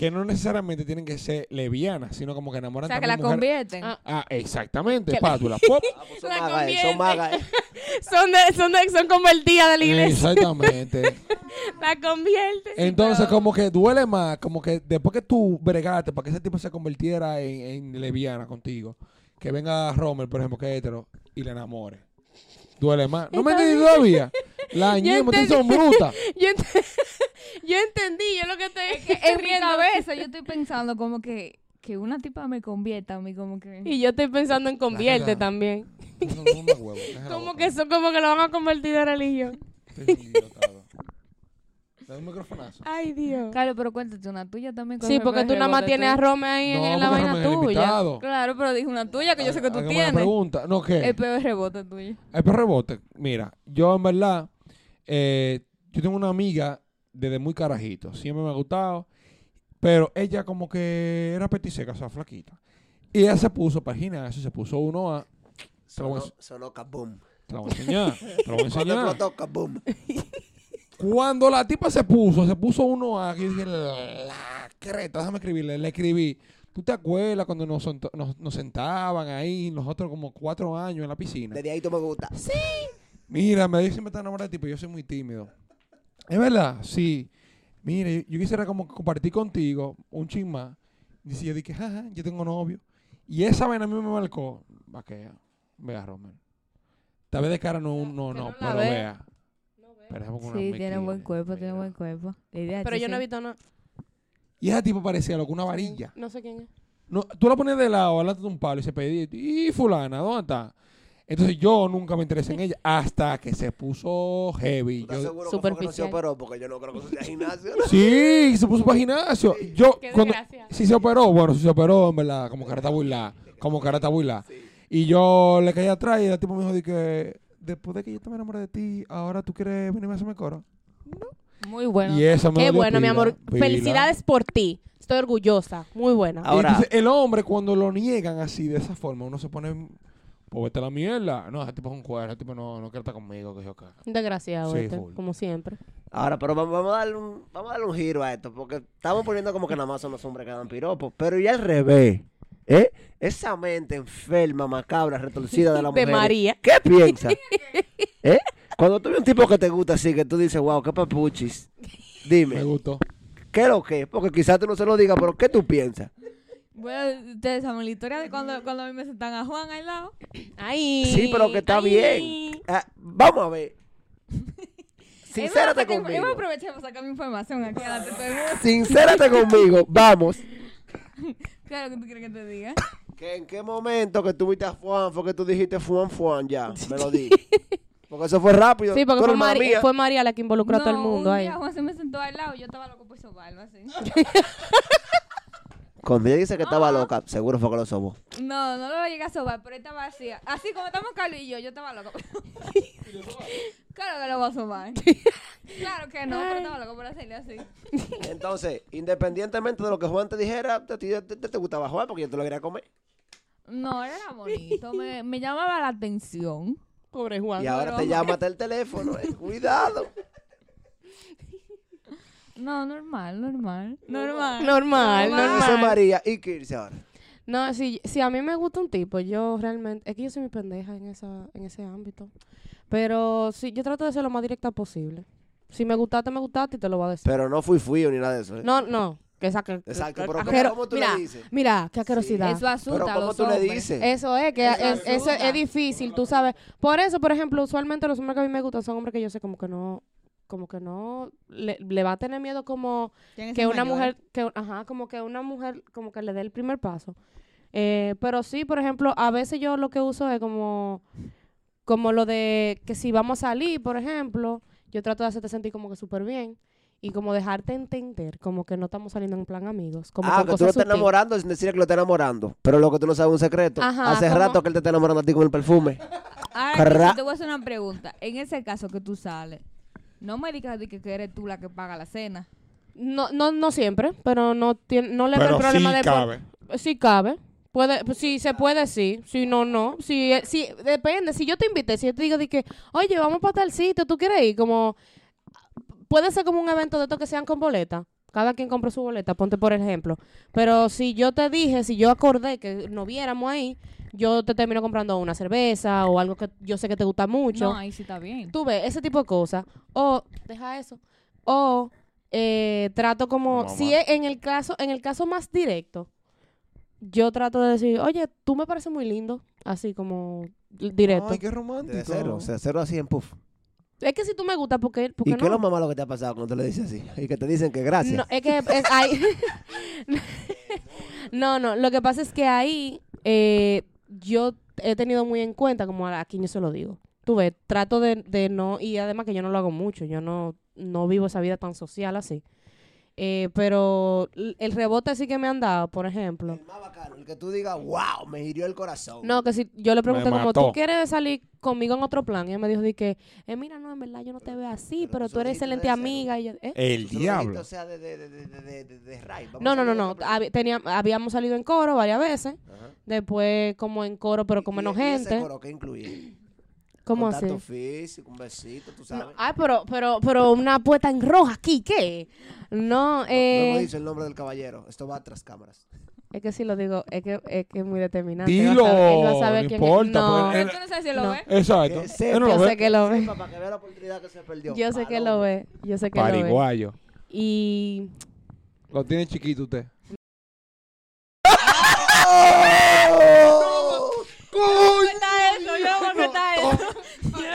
que no necesariamente tienen que ser lesbianas, sino como que O enamoran sea, que la mujeres. convierten. Ah. Ah, exactamente, Que la- pátula. Pop. Ah, pues son La magas, eh, son convierte. magas. eh. Son, de, son, de, son convertidas de la iglesia. Exactamente. La convierte. Entonces, como que duele más, como que después que tú bregaste para que ese tipo se convirtiera en, en lesbiana contigo, que venga Romer, por ejemplo, que es hetero, y la enamore. Duele más. ¿No me entendí todavía? La ñema, son brutas. Yo, ent- yo entendí, yo lo que te en mi cabeza yo estoy pensando como que, que una tipa me convierta a mí como que... Y yo estoy pensando en convierte también. No, no, huevo, Como que eso, como que lo van a convertir de religión. Dame un microfonazo. Ay, Dios. Claro, pero cuéntate una tuya también. con Sí, porque tú nada más tienes a. Rome ahí en, No, en la vaina es tuya. invitado. Claro, pero dije una tuya que yo sé que tú tienes. pregunta. No, ¿qué? El peor rebote tuyo. El perro rebote. Mira, yo en verdad, eh, yo tengo una amiga desde muy carajito. Siempre me ha gustado. Pero ella como que era petiseca, o sea, flaquita. Y ella se puso para el gimnasio, se puso uno a... Te lo voy a, Sonó, sonó kaboom. te lo voy a enseñar. Te lo voy a Cuando enseñar. kaboom. Cuando la tipa se puso, se puso uno a... Yo dije, la creta, déjame escribirle. Le escribí. ¿Tú te acuerdas cuando nos, nos, nos sentaban ahí, nosotros como cuatro años en la piscina? Desde ahí tú me gusta. Mira, me dice me está enamorado de ti, pero yo soy muy tímido. Es verdad, sí. Mira, yo, yo quisiera como compartir contigo un chin más. Dice, yo dije, jaja, yo tengo novio. Y esa vaina a mí me marcó. Vaquea. Vea, Romer. Tal vez de cara no, no, no, pero vea. Sí, tiene buen cuerpo, tiene buen cuerpo. La idea Pero yo no he ese. visto nada. Y esa tipo parecía loco, una varilla. No sé quién es. No, tú la pones de lado, delante de un palo y se pedía, y fulana, ¿dónde está? Entonces yo nunca me interesé en ella hasta que se puso heavy. ¿Tú estás Yo- seguro que fue que no se operó? Porque yo no creo que eso sea gimnasio. ¿no? Sí, se puso para gimnasio. Yo, Qué cuando, desgracia. si se operó, bueno, si se operó, en verdad, como carata burla, como carata burla. Y yo le caí atrás y el tipo me dijo de que después de que yo te me enamoré de ti, ahora tú quieres venirme a hacerme coro. Muy bueno. Y eso me Qué bueno, mi amor. pila. Felicidades por ti. Estoy orgullosa. Muy buena. Ahora- entonces el hombre cuando lo niegan así, de esa forma, uno se pone, pues vete a la mierda. No, ese tipo es un cuero, ese tipo no, no quiere estar conmigo, que yo acá. Desgraciado, Sí, este, full. como siempre. Ahora, pero vamos, vamos a darle un, vamos a darle un giro a esto, porque estamos poniendo como que nada más son los hombres que dan piropos, pero y al revés, ¿eh? Esa mente enferma, macabra, retorcida de la De mujer. María. ¿Qué piensas? ¿Eh? Cuando tú ves un tipo que te gusta así, que tú dices, wow, qué papuchis, Me dime, gustó. ¿qué es lo que? es? Porque quizás tú no se lo digas, pero ¿qué tú piensas? Bueno, ustedes saben la historia de cuando, cuando a mí me sentan a Juan al lado. Ay. Sí, pero que está ay. bien. Ah, vamos a ver. Sincérate conmigo. aprovechar para sacar mi información aquí delante de todo el mundo. Sincérate conmigo. Vamos. Claro que tú quieres que te diga. ¿Que ¿En qué momento que tú viste a Juan fue que tú dijiste Juan Juan ya? Me lo di. Porque eso fue rápido. Sí, porque Tú fue, Mari- mía. fue María la que involucró a todo el No, mundo un ahí. día Juan se me sentó al lado yo estaba loco por sobarlo así. Cuando ella dice que estaba loca, seguro fue que lo sobó. No, no lo llegué a sobar, pero él estaba así. Así como estamos Carlos y yo, yo estaba loco. claro que lo voy a sobar. claro que no, pero estaba loco por hacerle así. Entonces, independientemente de lo que Juan te dijera, te, te- te gustaba Juan porque yo te lo quería comer. No, era bonito, me, me llamaba la atención. Pobre Juan. Y ahora te llama hasta el teléfono. eh, Cuidado. No, normal, normal. Normal. Normal, Dice normal. María y que irse ahora. No, si, si a mí me gusta un tipo, yo realmente, es que yo soy muy pendeja en esa, en ese ámbito. Pero sí, yo trato de ser lo más directa posible. Si me gustaste, me gustaste y te lo voy a decir. Pero no fui fui ni nada de eso. ¿eh? No, no, que esa que, Exacto, pero ¿cómo- cómo tú mira, le dices? Mira, qué asquerosidad. Eso asusta Pero a ¿cómo los tú le dices? Eso es, que Eso es, es difícil, tú sabes. Por eso, por ejemplo, usualmente los hombres que a mí me gustan son hombres que yo sé como que no, como que no, le, le va a tener miedo como que una mujer, que, ajá, como que una mujer, como que le dé el primer paso. Eh, pero sí, por ejemplo, a veces yo lo que uso es como, como lo de que si vamos a salir, por ejemplo, yo trato de hacerte sentir como que súper bien y como dejarte entender como que no estamos saliendo en plan amigos. Como Ah, que tú lo estás enamorando sin decir que lo estás enamorando. Pero lo que tú no sabes es un secreto. Ajá, Hace rato que él te está enamorando a ti con el perfume. Ahora, te voy a hacer una pregunta. En ese caso que tú sales, no me digas de que, que eres tú la que paga la cena. No, no, no siempre, pero no tiene, no le veo problema sí de cabe. Sí cabe. Puede, pues, sí, se puede, sí. Si no, no. Si, eh, si, depende. Si yo te invité, si yo te digo de que, oye, vamos para tal sitio, ¿tú quieres ir? Como, puede ser como un evento de estos que sean con boleta. Cada quien compra su boleta, ponte por ejemplo. Pero si yo te dije, si yo acordé que nos viéramos ahí, yo te termino comprando una cerveza o algo que yo sé que te gusta mucho. No, ahí sí está bien. Tú ves, ese tipo de cosas. O, deja eso. O eh, trato como, No, si es en el caso, en el caso más directo, yo trato de decir, oye, tú me pareces muy lindo, así como directo. Ay, qué romántico. De cero. O sea, cero así en puff. Es que si tú me gustas, porque, ¿Y porque qué es lo no? más malo que te ha pasado cuando te lo dices así? Y que te dicen que gracias. No, es que es ahí. no, no, lo que pasa es que ahí eh, yo he tenido muy en cuenta, como a quien yo se lo digo. Tú ves, trato de, de no, y además que yo no lo hago mucho, yo no, no vivo esa vida tan social así. Eh, pero el rebote sí que me han dado, por ejemplo. El más bacano, el que tú digas, wow, me hirió el corazón. No, que si yo le pregunté como. ¿tú quieres salir conmigo en otro plan? Y ella me dijo de que, eh, mira, no, en verdad yo no te veo así, Pero pero tú eres excelente amiga. Y yo, ¿eh? El diablo. O sea, de, de, de, de, de, de, de Ray. Vamos No, no, no, no. tenía- habíamos salido en coro varias veces. Ajá. Después como en coro, pero con ¿Y- menos y ese gente. coro qué incluye? ¿Cómo así? Contacto físico, un besito, tú No, sabes. ay, pero, pero, pero una puesta en roja aquí, ¿qué? No, No, eh, no dice el nombre del caballero. Esto va tras cámaras. es que si lo digo, es que es, que es muy determinante. Él Dilo, él va a saber no quién importa, es. No, tú no sabes si lo No. ves. Exacto. Que Él sepa, no lo yo ve. sé que lo ve. Sepa, Para que vea la oportunidad que se perdió. Yo sé que lo ve, yo sé que lo ve. Pariguayo. Y Lo tiene chiquito usted. Corta eso, yo no voy a eso.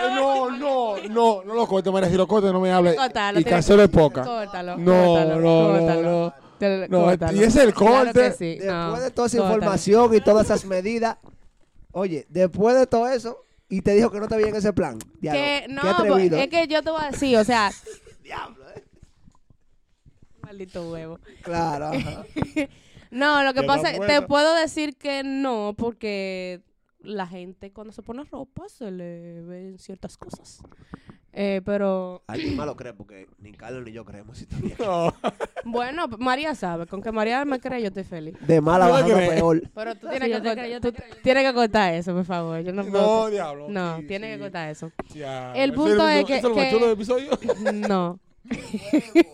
No, no, no, no lo corte, María. Si lo corte, no me hable. Córtalo, Y cancelo el poca. córtalo. No, córtalo, no, no, córtalo. no. Te- No, córtalo. y ese es el Claro que corte. sí, Después no, de toda esa córtalo. información y todas esas medidas, oye, después de todo eso, y te dijo que no te veía en ese plan. Diablo, Que no, qué pues, es que yo te voy a decir, o sea, Diablo, eh. maldito huevo. Claro. No, lo que pasa es buena. te puedo decir que no, porque la gente cuando se pone ropa se le ven ciertas cosas. Eh, pero Alguien más lo cree porque ni Carlos ni yo creemos. mierda. No. bueno, María sabe, con que María me cree yo estoy feliz. De mala No cree. peor. Pero tú Sí, tienes, yo que, te cortar, creo, tú tienes que cortar eso, por favor. Yo no, No, puedo- diablo. no, sí, tienes sí. que cortar eso. Ya, El punto es que- ¿Eso lo que- metió en el episodio? No.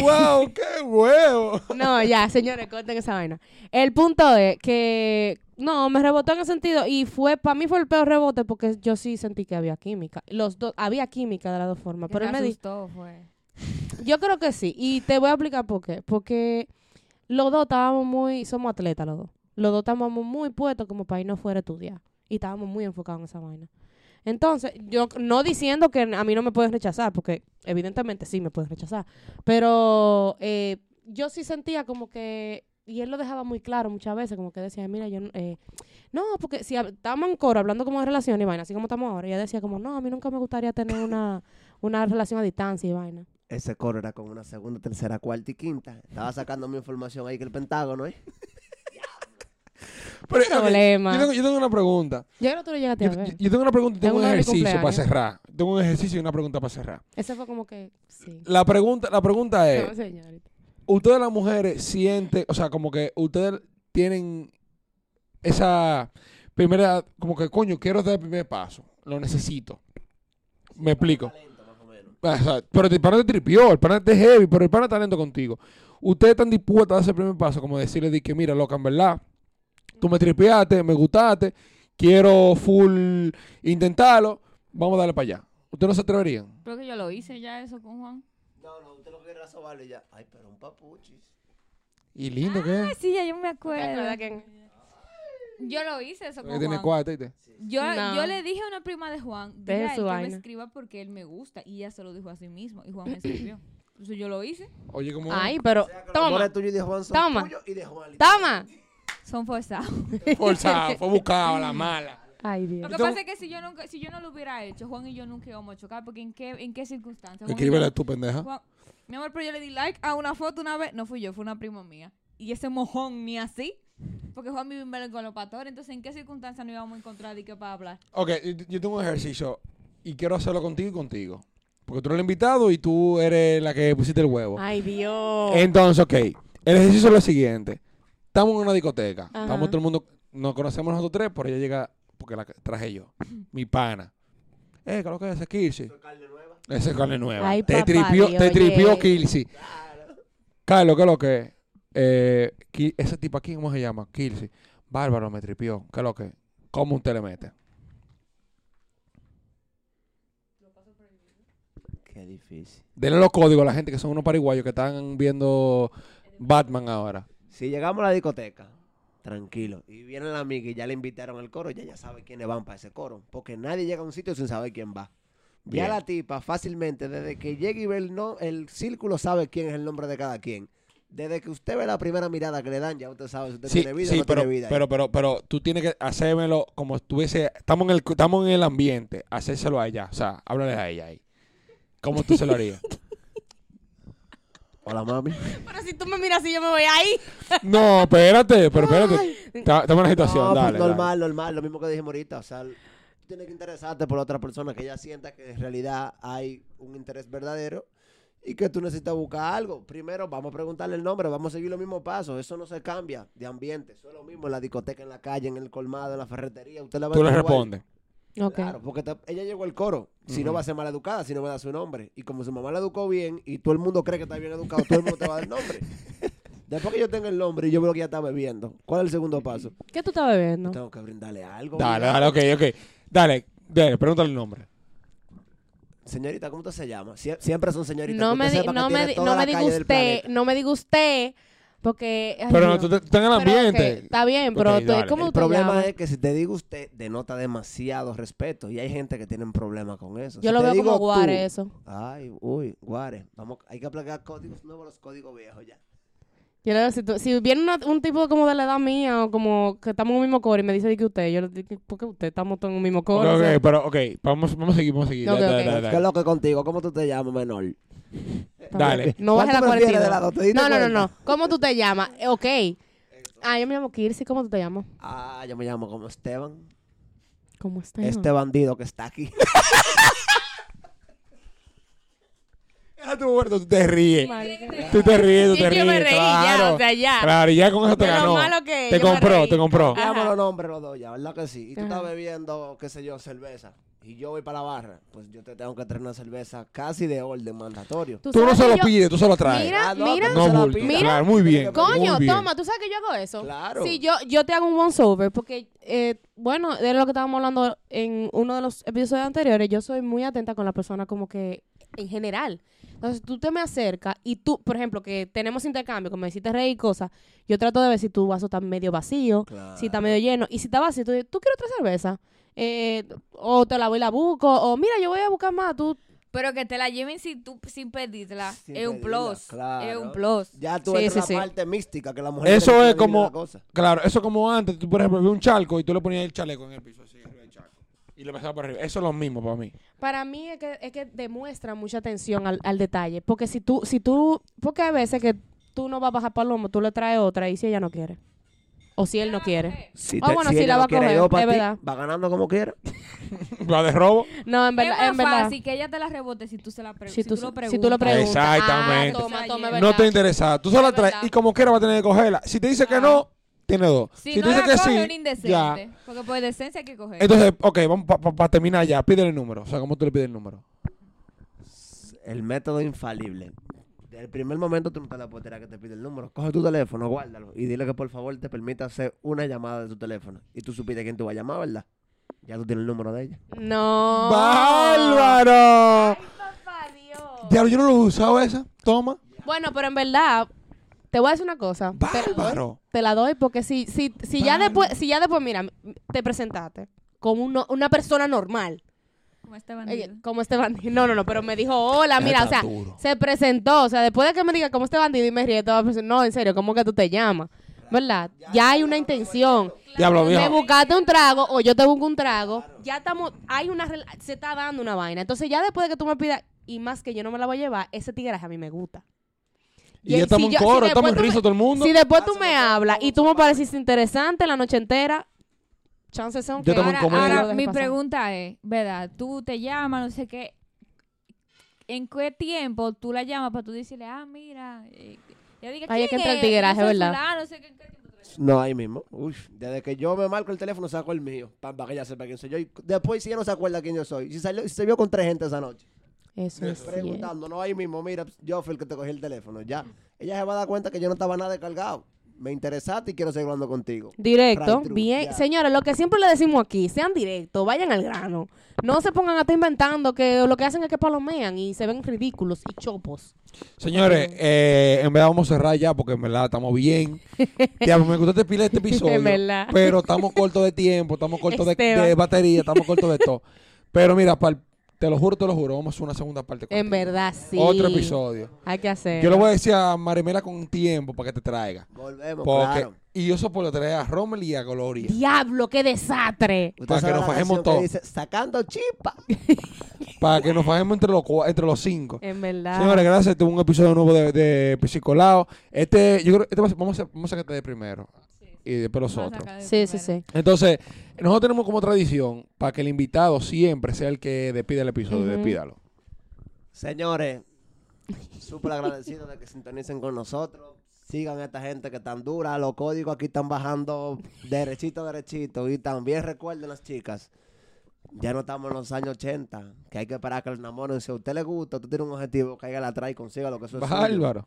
¡Wow! ¡Qué huevo! No, ya, señores, corten esa vaina. El punto es que no, me rebotó en ese sentido y fue para mí fue el peor rebote porque yo sí sentí que había química. Los dos había química de las dos formas, pero él me dijo, fue. yo creo que sí y te voy a explicar por qué, porque los dos estábamos muy somos atletas los dos. Los dos estábamos muy puestos como para irnos fuera a estudiar y estábamos muy enfocados en esa vaina. Entonces, yo no diciendo que a mí no me pueden rechazar, porque evidentemente sí me pueden rechazar, pero eh, yo sí sentía como que, y él lo dejaba muy claro muchas veces, como que decía, mira, yo no- eh, no, porque si estábamos en coro hablando como de relación y vaina, así como estamos ahora, y ella decía como, no, a mí nunca me gustaría tener una, una relación a distancia y vaina. Ese coro era con una segunda, tercera, cuarta y quinta. Estaba sacando mi información ahí que el Pentágono, ¿eh? Pero, problema. yo, tengo, yo tengo una pregunta. Yo creo que tú lo llegaste Yo, a ver. yo- yo tengo una pregunta y tengo En un ejercicio para cerrar. Tengo un ejercicio y una pregunta para cerrar. Ese fue como que, sí. La pregunta, la pregunta es, No, señorita. Ustedes las mujeres sienten, o sea, como que ustedes tienen esa primera, como que coño, quiero dar el primer paso, lo necesito. Me explico. Pero el pana te tripió, el pana te heavy, pero el pana talento contigo. Ustedes están dispuestos a dar ese primer paso, como decirle de que, mira, loca, en verdad, tú me tripeaste, me gustaste, quiero full intentarlo, vamos a darle para allá. ¿Ustedes no se atreverían? Creo que yo lo hice ya eso con Juan. No, no, usted lo que quiere sobarle y ya. Ay, pero un papuchis. Y lindo que Ay, es. sí, ya yo me ¿Te acuerdo. Yo lo hice eso Que con tiene Juan. Yo, No. yo le dije a una prima de Juan, Deje dile a él su que me vaina. escriba porque él me gusta. Y ella se lo dijo a sí mismo. Y Juan me escribió. Entonces yo lo hice. Oye, como... Ay, pero O sea, que los amores toma, tuyos y de Juan son Toma. tuyos y de Juan. toma. Son forzados. Forzado, fue buscado a la mala. Ay, Lo Dios. que Yo tengo- pasa es que si yo, nunca, si yo no lo hubiera hecho, Juan y yo nunca íbamos a chocar. Porque ¿en qué, en qué circunstancias? Escríbele tú, pendeja. Juan- mi amor, pero yo le di like a una foto una vez. No fui yo, fue una prima mía. Y ese mojón ni así. Porque Juan vive en con los pastores. Entonces, ¿en qué circunstancias nos íbamos a encontrar y qué para hablar? Ok, yo- tengo un ejercicio y quiero hacerlo contigo y contigo. Porque tú eres el invitado y tú eres la que pusiste el huevo. Ay, Dios. Entonces, ok, el ejercicio es lo siguiente. Estamos en una discoteca. Ajá. Estamos todo el mundo, nos conocemos nosotros tres, pero ella llega, porque la traje yo, mi pana. Eh, ¿qué es lo que es ese Kirsi? Carne nueva. Ese es carne nueva. Ay, te papá tripió, Dios, te tripió oye. Kirsi. Carlos, ¿qué es lo que es? Eh, ese tipo aquí, ¿cómo se llama? Kirsi. Bárbaro me tripió. ¿Qué es lo que es? ¿Cómo usted le mete? Qué difícil. Denle los códigos a la gente que son unos pariguayos que están viendo Batman ahora. Si llegamos a la discoteca, tranquilo, y viene la amiga y ya le invitaron al coro, ya ya sabe quiénes van para ese coro. Porque nadie llega a un sitio sin saber quién va. Bien. Ya la tipa fácilmente, desde que llega y ve el, no, el círculo, sabe quién es el nombre de cada quien. Desde que usted ve la primera mirada que le dan, ya usted sabe si usted Sí, tiene vida sí, o no pero, tiene vida. pero, pero, pero tú tienes que hacérmelo como estuviese, estamos en el, estamos en el ambiente, hacérselo a ella, o sea, háblale a ella ahí. ¿Cómo tú se lo harías? Hola, mami. Pero si tú me miras así, yo me voy ahí. no, espérate, pero espérate. Está- Estamos en una situación, No, pues dale, dale. normal, normal, lo mismo que dijimos ahorita. O sea, tú tienes que interesarte por la otra persona, que ella sienta que en realidad hay un interés verdadero y que tú necesitas buscar algo. Primero, vamos a preguntarle el nombre, vamos a seguir los mismos pasos. Eso no se cambia de ambiente. Eso es lo mismo en la discoteca, en la calle, en el colmado, en la ferretería. Usted la va a Tú le igual. respondes. Ok. Claro, porque te- ella llegó al coro. Si no va a ser mal educada, si no va a dar su nombre. Y como su mamá la educó bien y todo el mundo cree que está bien educado, todo el mundo te va a dar el nombre. Después que yo tenga el nombre y yo veo que ella está bebiendo, ¿cuál es el segundo paso? ¿Qué tú estás bebiendo? Tengo que brindarle algo. Dale, dale, ok, ok. Dale, dale, pregúntale el nombre. Señorita, ¿cómo usted se llama? Sie- siempre son señoritas. No que me, di- no me, di- no me diga usted, no me diga usted, porque... ay, Pero Dios. tú estás en el Pero, ambiente. ok, está bien, pero Ok, tú- dale. ¿cómo El tú te problema llamas? es que si te digo usted, denota demasiado respeto. Y hay gente que tiene problemas con eso. Yo Si lo te veo digo como tú- guare eso. Ay, uy, guare. Vamos, hay que aplicar códigos nuevos los códigos viejos ya. Yo le digo, si, tú- si viene una- un tipo como de la edad mía o como que estamos en un mismo coro y me dice di que usted, yo le digo, ¿por qué usted? Estamos todos en un mismo Ok, coro. o sea, pero, ok, vamos, vamos a seguir, vamos a seguir. Ok, Dale, ok. dale, dale, ¿Qué es lo que contigo? ¿Cómo tú te llamas, menor? Dale. No baje la ¿Cuál tú prefieres de 42. las dos? ¿Te diste No, no, no, no. ¿Cómo tú te llamas? Eh, Ok. Ah, yo me llamo Kirsi. ¿Cómo tú te llamas? Ah, yo me llamo como Esteban. ¿Cómo estás? Este bandido que está aquí. Ah, tú, Roberto, tú te ríes. Tú te ríes, tú Sí, te yo me ríes. reí ya, claro. o sea, ya. Claro, y ya con eso te lo ganó. malo que te yo me compró, reí. te compró. Ajá. Dame los nombres los dos ya, ¿verdad que sí? Y tú Ajá. estás bebiendo, qué sé yo, cerveza. Y yo voy para la barra. Pues yo te tengo que traer una cerveza casi de orden mandatorio. Tú no sabes se que lo yo- pides, tú se lo traes. Mira, Ah, no, mira. no se la bulto. pida. Mira. Claro, muy bien. Coño, muy bien. toma, ¿tú sabes que yo hago eso? Claro. Sí, yo, yo te hago un once over porque, eh, bueno, de lo que estábamos hablando en uno de los episodios anteriores, yo soy muy atenta con la persona como que en general. Entonces, tú te me acercas y tú, por ejemplo, que tenemos intercambio, como me hiciste reír y cosas, yo trato de ver si tu vaso está medio vacío, Claro. si está medio lleno. Y si está vacío, tú dices, ¿tú quieres otra cerveza? Eh, o te la voy y la busco, o mira, yo voy a buscar más, tú... Pero que te la lleven sin, tú, sin pedirla Sin es un pedirla, plus. claro. Es un plus. Ya tú Sí, sí. la parte mística que la mujer Eso es como-. Claro, eso como antes, tú por ejemplo ves un charco y tú le ponías el chaleco en el piso así. Y le pasabas por arriba. Eso es lo mismo para mí. Para mí es que, es que demuestra mucha atención al, al detalle. Porque si tú, si tú, porque hay veces que tú no vas a bajar palomo, tú le traes otra y si ella no quiere. O si él no quiere. Si, Ah, bueno, ella la no va a coger, es ti, verdad. Va ganando como quiera. Va de robo. No, en verdad, es en más verdad. fácil que ella te la rebote si tú, se la pre Si si tú, lo si preguntas. tú lo preguntas. Exactamente. Ah, toma, toma, No te interesa. Tú solo la Es traes y como quiera va a tener que cogerla. Si te dice que no, tiene dos. Si, Si, no dice la que coge, sí, un indecente. ya. Porque por decencia hay que coger. Entonces, ok, vamos para terminar ya. Pídele el número. O sea, ¿cómo tú le pides el número? El método infalible. Desde el primer momento tú no te la puedes tirar que te pide el número. Coge tu teléfono, guárdalo y dile que por favor te permita hacer una llamada de tu teléfono. Y tú supiste quién tú vas a llamar, ¿verdad? Ya tú tienes el número de ella. No. ¡Bárbaro! Papá Dios. Diablo, yo no lo he usado esa. Toma. Bueno, pero en verdad, te voy a decir una cosa. Te la doy, Bárbaro. te la doy porque si, si, si ya después, si ya después, mira, te presentaste como uno- una persona normal. Como este eh, bandido. Como este bandido. No, no, no, pero me dijo, hola, mira, o sea, duro. se presentó. O sea, después de que me diga como este bandido y me ríe, te voy a decir, no, en serio, ¿cómo que tú te llamas? ¿Verdad? Ya hay una intención. Diablo, Me viejo. buscaste un trago o yo te busco un trago. Ya estamos, hay una, se está dando una vaina. Entonces ya después de que tú me pidas, y más que yo no me la voy a llevar, ese tigreaje a mí me gusta. Y ya estamos si en coro, si estamos en después tú risa me- todo el mundo. Si después tú me hablas y tú me pareciste interesante la noche entera, chances son Yo que Ahora, mi pasar. pregunta es, ¿verdad? Tú te llamas, no sé qué. ¿En qué tiempo tú la llamas para tú decirle, ah, mira, eh, ya diga, Ahí es que ¿quién entra el soy ¿verdad? no sé qué, ¿en qué? No, ahí mismo. Uy, desde que yo me marco el teléfono, saco el mío. Para que ella sepa quién soy yo. Y después, si ella no se acuerda quién yo soy. Si, salió, si se vio con tres gente esa noche. Eso es cierto. preguntando, no ahí mismo, mira, yo fui el que te cogí el teléfono, ya. Ella se va a dar cuenta que yo no estaba nada descargado. Me interesaste y quiero seguir hablando contigo. Directo, Right through, bien. ya. Señores, lo que siempre le decimos aquí, sean directos, vayan al grano. No se pongan a estar inventando que lo que hacen es que palomean y se ven ridículos y chopos. Señores, eh, en verdad vamos a cerrar ya porque en verdad estamos bien. Diablo, me gustó este pila este episodio. En verdad. Pero estamos cortos de tiempo, estamos cortos de, Esteban. de batería, estamos cortos de todo. Pero mira, pa'l- te lo juro, te lo juro, vamos a hacer una segunda parte. En verdad, sí. Otro episodio. Hay que hacer. Yo le voy a decir a Marimela con tiempo para que te traiga. Volvemos, Porque, claro. Y yo soporto traer a Rommel y a Gloria. Diablo, qué desastre. Para que nos fajemos canción que todo. dice, sacando chispa. Para que nos fajemos entre los, entre los cinco. En verdad. Señores, gracias. Este es un episodio nuevo de, de Psicolao. Este, yo creo este va a ser- vamos a, vamos a que te dé primero. Y después los otros. Sí, sí, sí. Entonces, nosotros tenemos como tradición para que el invitado siempre sea el que despide el episodio. Ujú. Despídalo. Señores, súper agradecido de que sintonicen con nosotros. Sigan a esta gente que tan dura. Los códigos aquí están bajando derechito, derechito. Y también recuerden las chicas. Ya no estamos en los años 80, que hay que esperar que los enamoren. Si a usted le gusta, usted tiene un objetivo, cáigale atrás y consiga lo que eso es suyo. Bárbaro.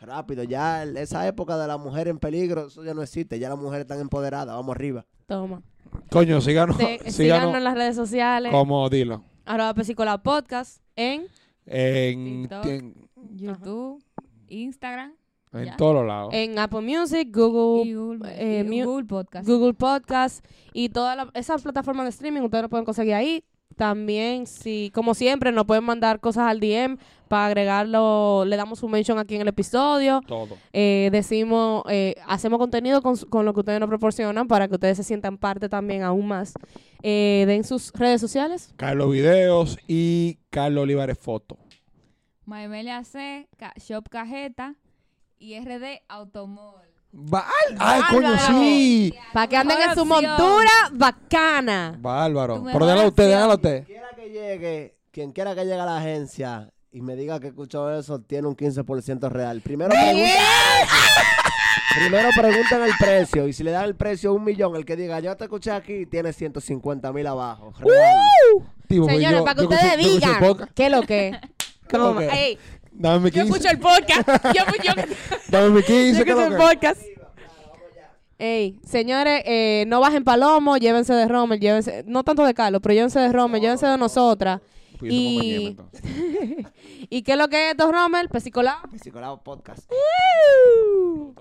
Rápido, ya esa época de la mujer en peligro, eso ya no existe. Ya las mujeres están empoderadas. Vamos arriba. Toma. Coño, síganos. Te- síganos síganos en las redes sociales. como dilo. Arroba Pesicola Podcast en En, TikTok. en, YouTube, Instagram en Ya. todos los lados. en Apple Music, Google, eh, y mu- Google Podcast. Google Podcast y todas la- esas plataformas de streaming ustedes lo pueden conseguir ahí. También, si, como siempre, nos pueden mandar cosas al DM para agregarlo, le damos un mention aquí en el episodio. Todo. Eh, decimos, eh, hacemos contenido con, con lo que ustedes nos proporcionan para que ustedes se sientan parte también aún más. Eh, den sus redes sociales. Carlos Videos y Carlos Olivares Foto. Maemelia C, Shop Cajeta y RD Automol. ¡Ay, coño, sí! Para que anden en su montura bacana. Bárbaro. Pero déjalo a usted, déjalo a usted. Quien quiera que llegue, quien quiera que llegue a la agencia y me diga que escuchó eso, tiene un 15% real. Primero pregunta, primero preguntan el precio y si le dan el precio un millón, el que diga yo te escuché aquí, tiene 150 mil abajo. Real. Pues Señores, yo- para que ustedes digan qué es lo que. ¿Qué es lo Toma. que? Ey, Dame mi yo 15. escucho el podcast. Yo, yo, Dame mi yo 15. ¿qué es escucho el podcast. Ey, señores, eh, no bajen palomo, llévense de Rommel, llévense, no tanto de Carlos, pero llévense de Rommel, llévense de nosotras. Pues yo Y- entonces. ¿Y qué es lo que es esto, Rommel? Pesicolado. Psicolado Podcast. Woo.